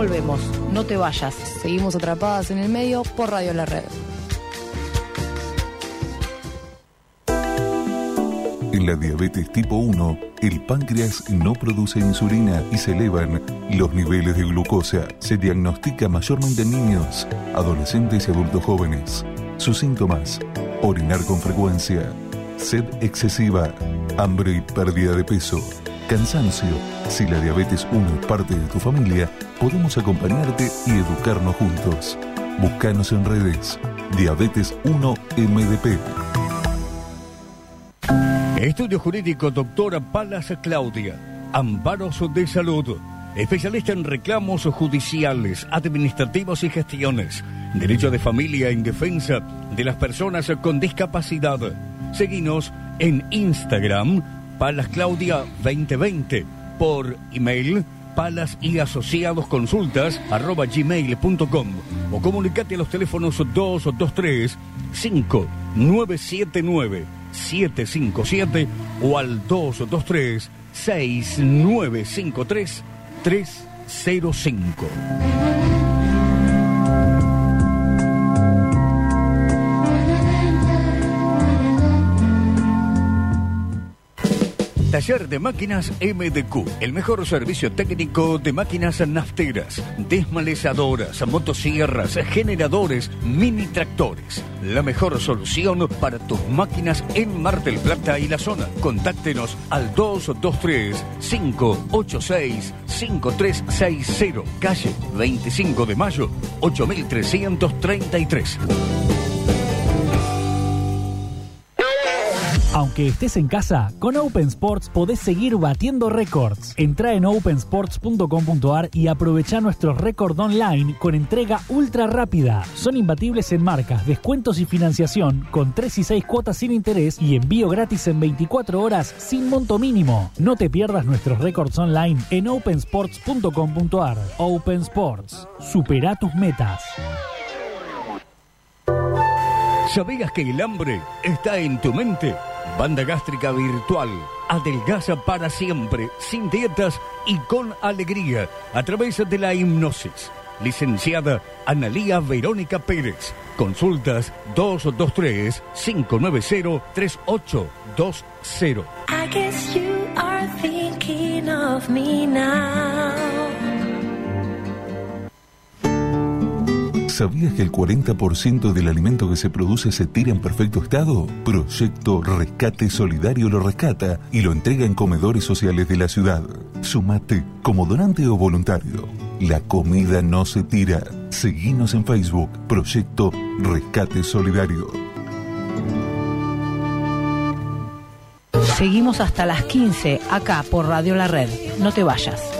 Volvemos. No te vayas. Seguimos atrapadas en el medio por Radio La Red. En la diabetes tipo 1, el páncreas no produce insulina y se elevan los niveles de glucosa. Se diagnostica mayormente en niños, adolescentes y adultos jóvenes. Sus síntomas, orinar con frecuencia, sed excesiva, hambre y pérdida de peso, cansancio. Si la diabetes 1 es parte de tu familia, podemos acompañarte y educarnos juntos. Búscanos en redes. Diabetes 1 MDP. Estudio Jurídico Doctora Palas Claudia. Amparos de Salud. Especialista en reclamos judiciales, administrativos y gestiones. Derecho de familia en defensa de las personas con discapacidad. Seguinos en Instagram, Palas Claudia 2020. Por email, palas y asociados consultas arroba gmail.com o comunicate a los teléfonos 223 5979 757 o al 223 6953 305. Taller de Máquinas MDQ, el mejor servicio técnico de máquinas nafteras, desmalezadoras, motosierras, generadores, mini tractores. La mejor solución para tus máquinas en Mar del Plata y la zona. Contáctenos al 223-586-5360, calle 25 de mayo, 8333. Aunque estés en casa, con Open Sports podés seguir batiendo récords. Entra en opensports.com.ar y aprovecha nuestros récords online con entrega ultra rápida. Son imbatibles en marcas, descuentos y financiación con 3 y 6 cuotas sin interés y envío gratis en 24 horas sin monto mínimo. No te pierdas nuestros récords online en opensports.com.ar. Open Sports. Supera tus metas. ¿Sabías que el hambre está en tu mente? Banda gástrica virtual. Adelgaza para siempre, sin dietas y con alegría, a través de la hipnosis. Licenciada Analía Verónica Pérez. Consultas 223-590-3820. I guess you are thinking of me now. ¿Sabías que el 40% del alimento que se produce se tira en perfecto estado? Proyecto Rescate Solidario lo rescata y lo entrega en comedores sociales de la ciudad. Sumate como donante o voluntario. La comida no se tira. Seguinos en Facebook. Proyecto Rescate Solidario. Seguimos hasta las 15 acá por Radio La Red. No te vayas.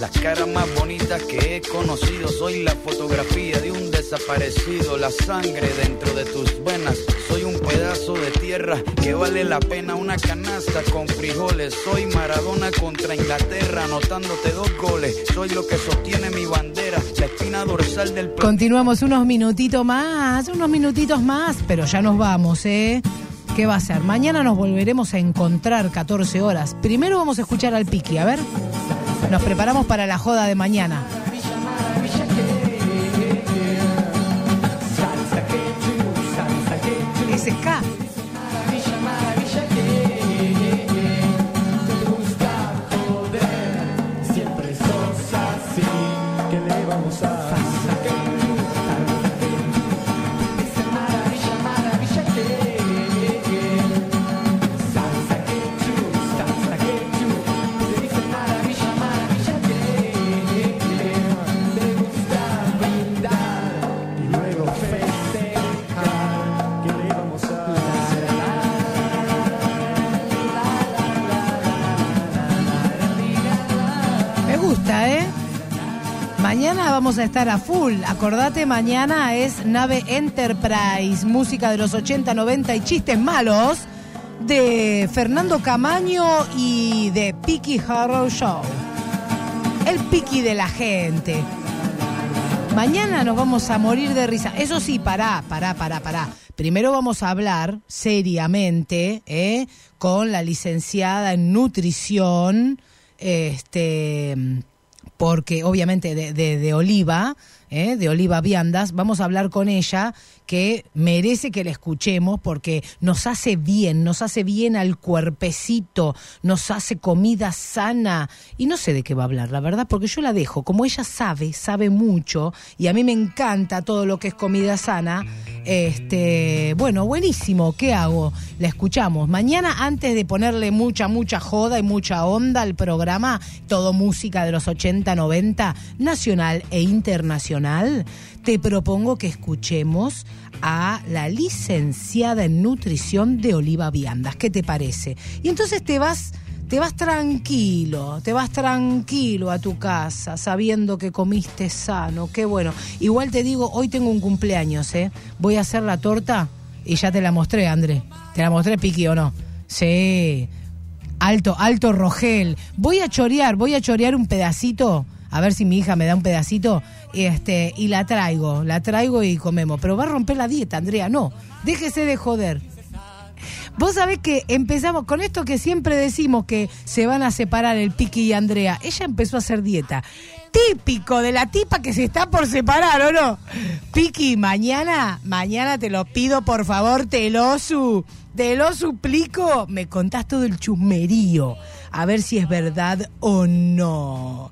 Las caras más bonitas que he conocido, soy la fotografía de un desaparecido, la sangre dentro de tus venas. Soy un pedazo de tierra que vale la pena una canasta con frijoles. Soy Maradona contra Inglaterra, anotándote dos goles. Soy lo que sostiene mi bandera, la espina dorsal del Continuamos unos minutitos más, unos minutitos más, pero ya nos vamos, ¿eh? ¿Qué va a ser? Mañana nos volveremos a encontrar 14 horas. Primero vamos a escuchar al Piqui, a ver. Nos preparamos para la joda de mañana. Vamos a estar a full. Acordate, mañana es Nave Enterprise, música de los 80, 90 y chistes malos de Fernando Camaño y de Piki Harrow Show. El Piki de la gente. Mañana nos vamos a morir de risa. Eso sí, pará, pará, pará, pará. Primero vamos a hablar seriamente ¿eh? con la licenciada en nutrición, este, porque obviamente de, de- Oliva, ¿eh? de Oliva Viandas, vamos a hablar con ella que merece que la escuchemos porque nos hace bien, nos hace bien al cuerpecito, nos hace comida sana y no sé de qué va a hablar, la verdad, porque yo la dejo, como ella sabe, sabe mucho y a mí me encanta todo lo que es comida sana, este, bueno, buenísimo, ¿qué hago? La escuchamos. Mañana antes de ponerle mucha, mucha joda y mucha onda al programa, todo música de los 80, 90, nacional e internacional, te propongo que escuchemos a la licenciada en nutrición de Oliva Viandas. ¿Qué te parece? Y entonces te vas te vas tranquilo, te vas tranquilo a tu casa, sabiendo que comiste sano, qué bueno. Igual te digo, hoy tengo un cumpleaños, ¿eh? Voy a hacer la torta y ya te la mostré, André. ¿Te la mostré, Piqui, o no? Sí. Alto, alto Rogel. Voy a chorear, voy a chorear un pedacito, a ver si mi hija me da un pedacito, este, y la traigo, la traigo y comemos. Pero va a romper la dieta, Andrea, no. Déjese de joder. Vos sabés que empezamos con esto que siempre decimos que se van a separar el Piqui y Andrea. Ella empezó a hacer dieta. Típico de la tipa que se está por separar, ¿o no? Piqui, mañana, mañana te lo pido, por favor, te lo su, te lo suplico. Me contás todo el chusmerío, a ver si es verdad o no.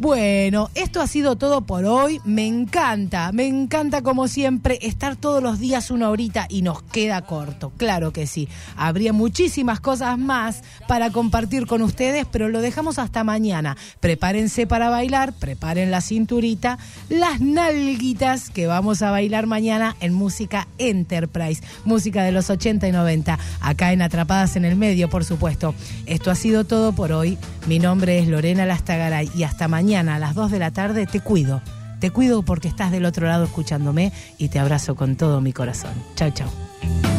Bueno, esto ha sido todo por hoy. Me encanta, me encanta como siempre estar todos los días una horita y nos queda corto. Claro que sí. Habría muchísimas cosas más para compartir con ustedes, pero lo dejamos hasta mañana. Prepárense para bailar, preparen la cinturita, las nalguitas que vamos a bailar mañana en música Enterprise, música de los 80 y 90, acá en Atrapadas en el Medio, por supuesto. Esto ha sido todo por hoy. Mi nombre es Lorena Lastagaray y hasta mañana a las 2 de la tarde te cuido. Te cuido porque estás del otro lado escuchándome y te abrazo con todo mi corazón. Chao, chao.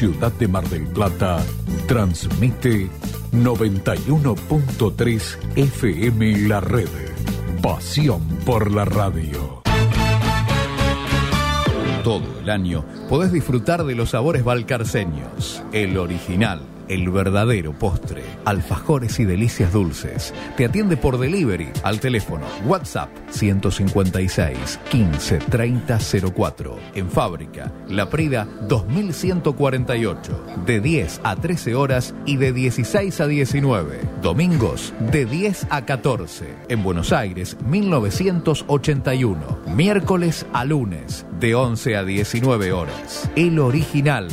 Ciudad de Mar del Plata, transmite 91.3 FM La Red. Pasión por la radio. Todo el año podés disfrutar de los sabores balcarceños. El original, el verdadero postre. Alfajores y delicias dulces. Te atiende por delivery al teléfono WhatsApp 156 15 30 04. En fábrica, La Prida 2148. De 10 a 13 horas y de 16 a 19. Domingos de 10 a 14. En Buenos Aires 1981. Miércoles a lunes de 11 a 19 horas. El original.